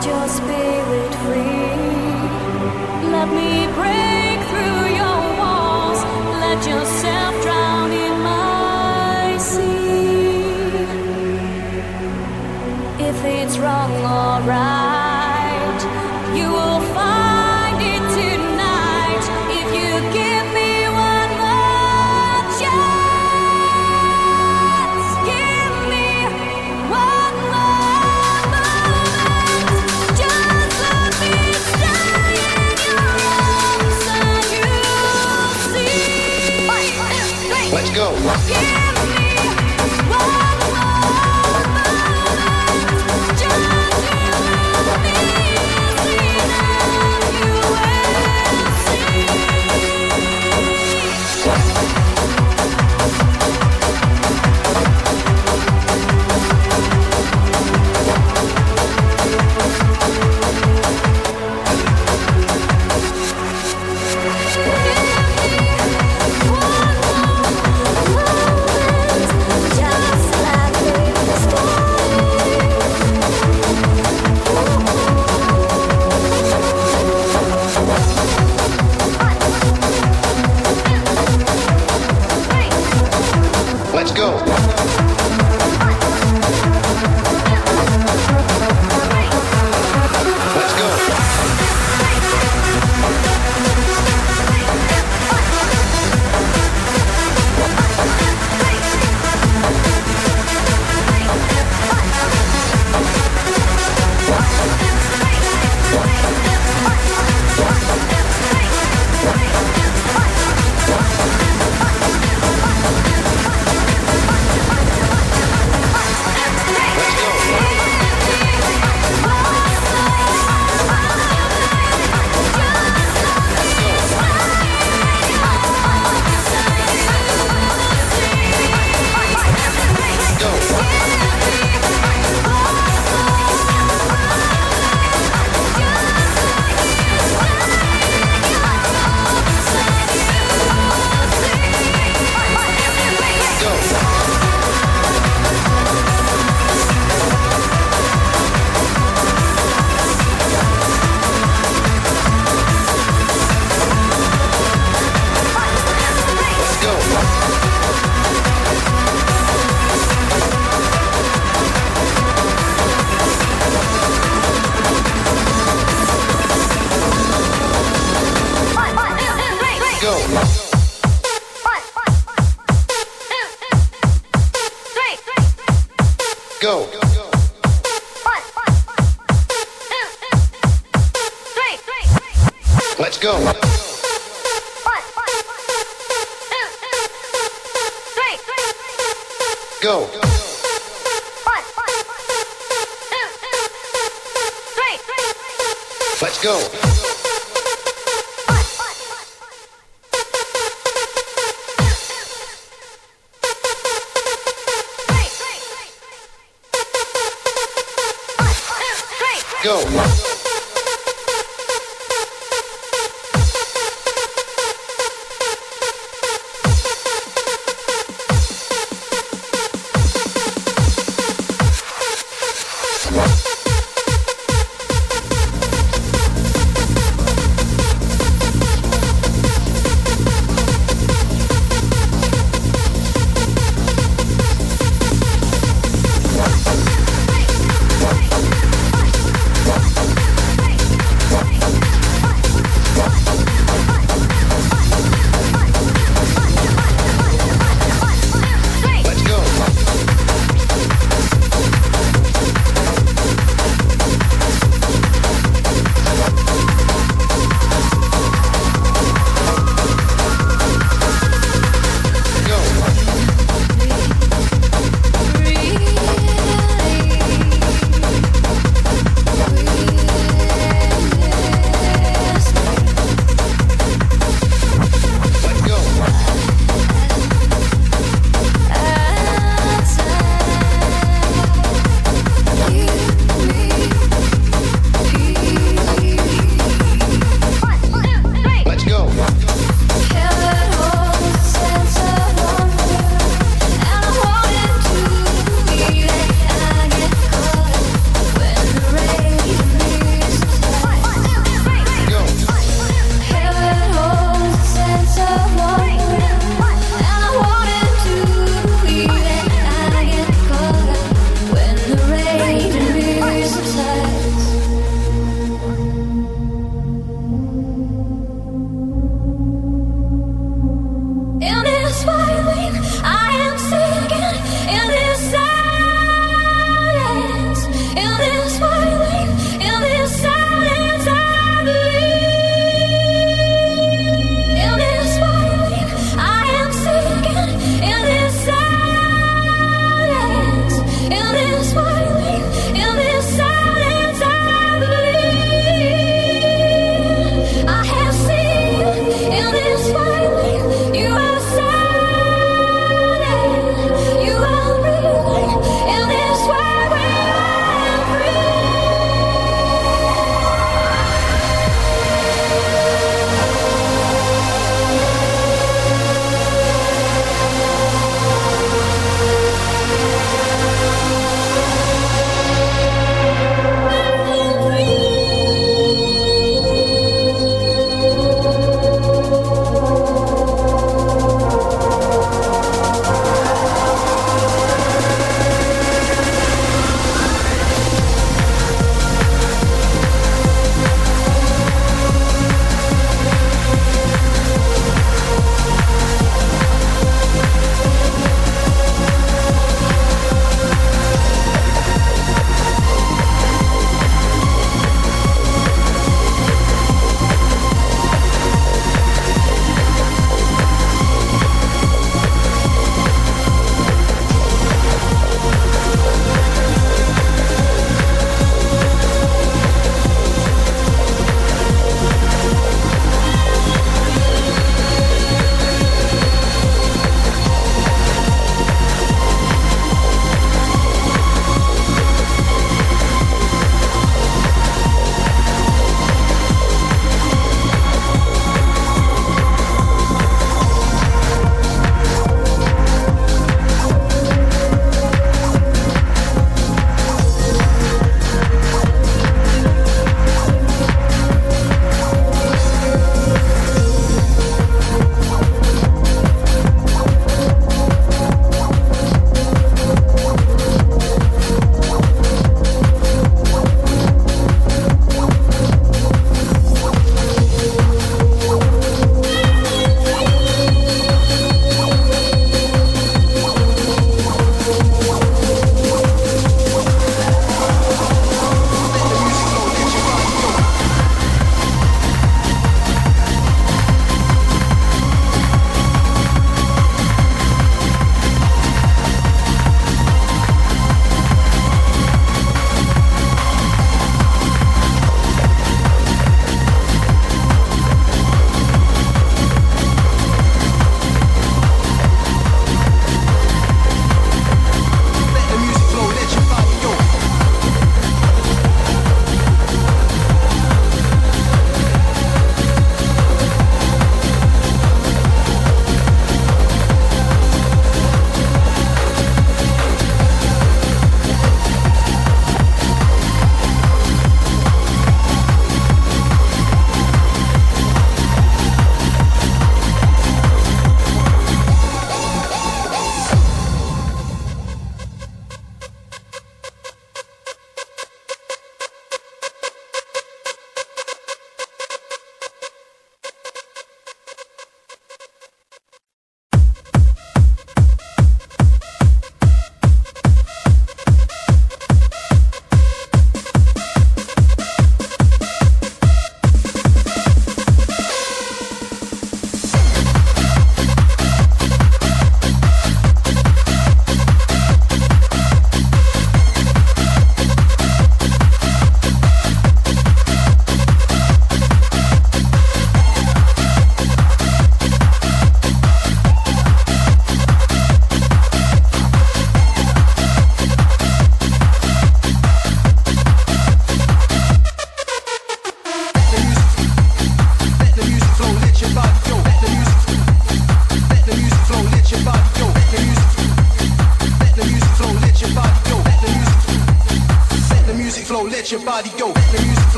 Set your spirit free. Let me breathe.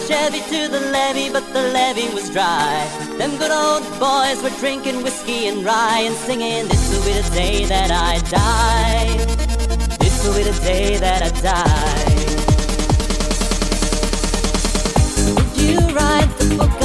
Chevy to the levee, but the levee was dry. Them good old boys were drinking whiskey and rye and singing, This will be the day that I die. This will be the day that I die. Did you write the book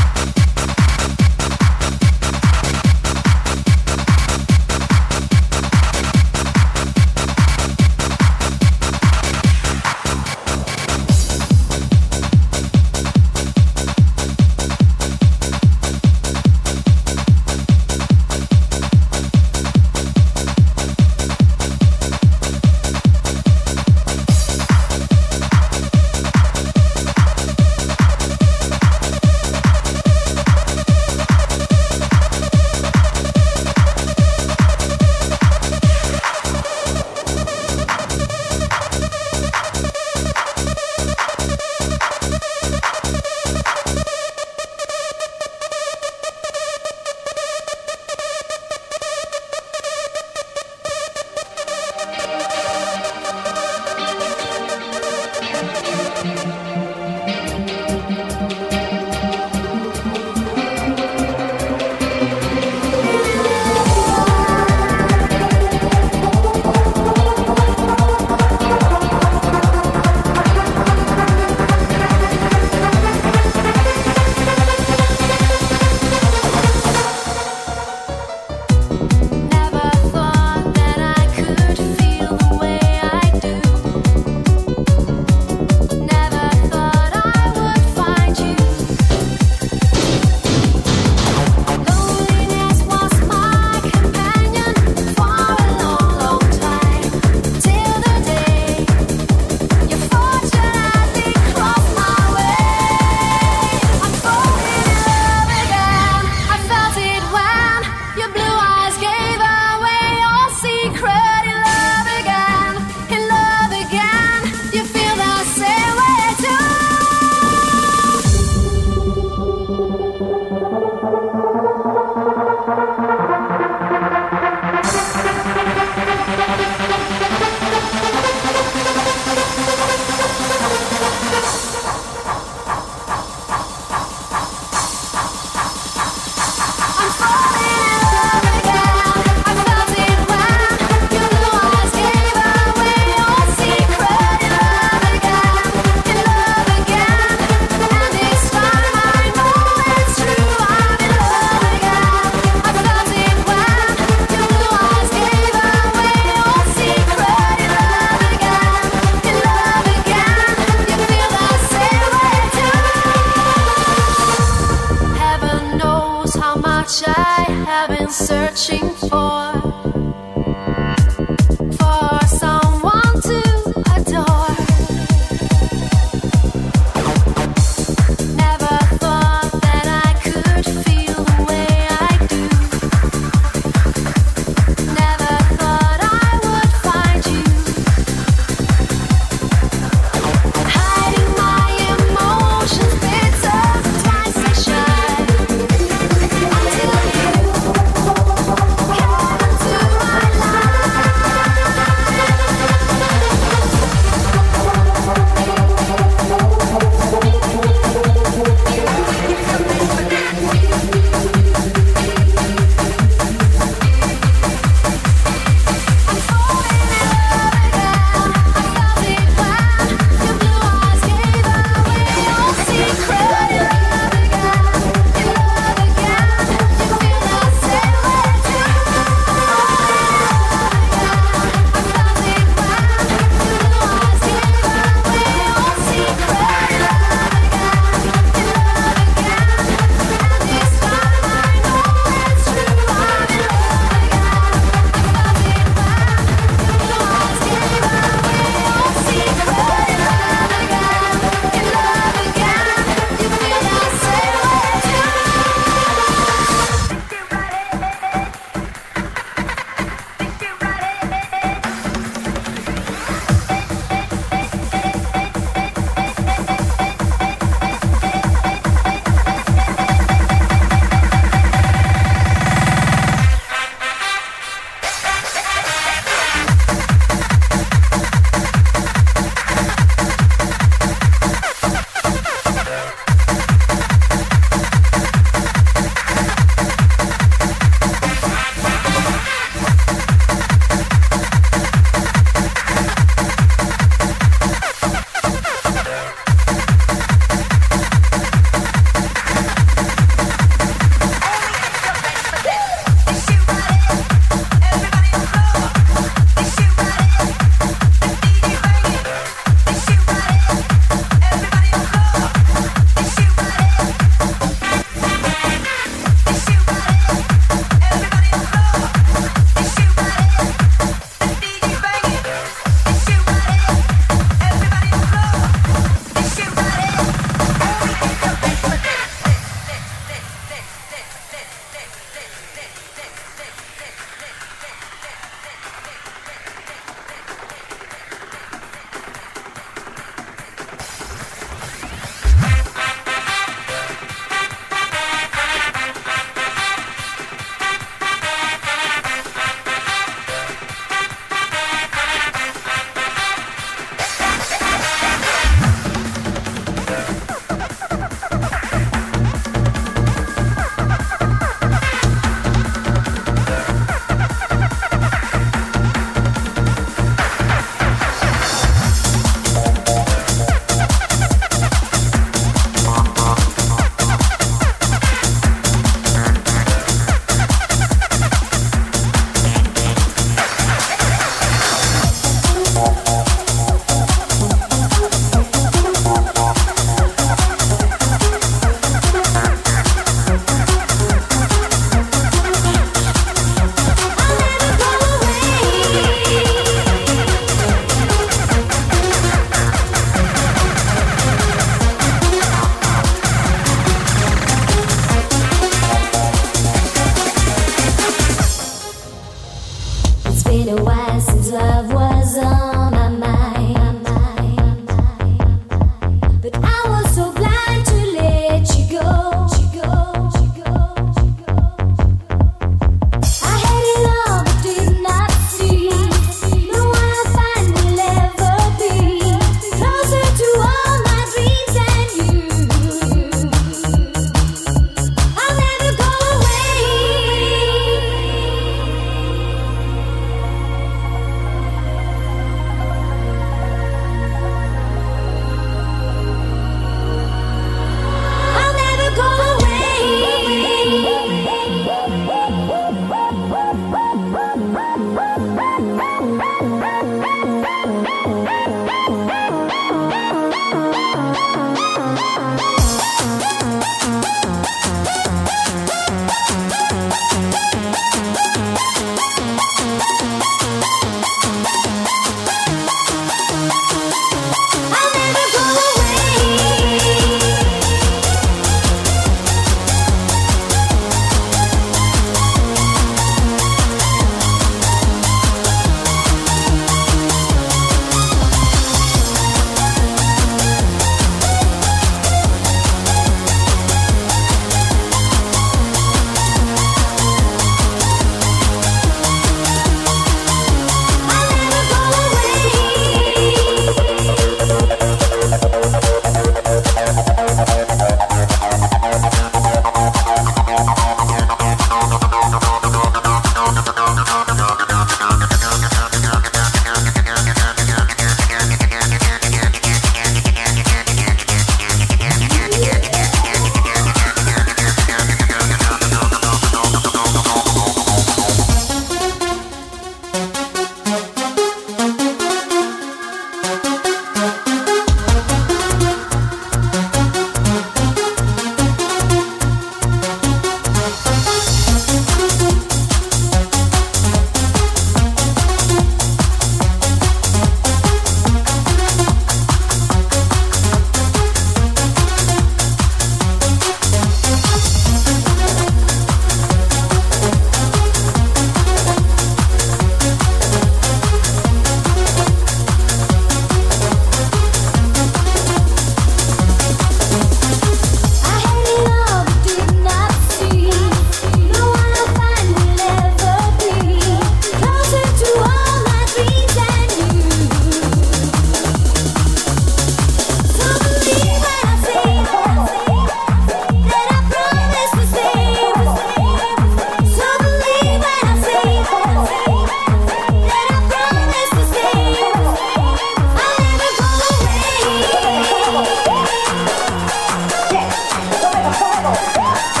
Vamos!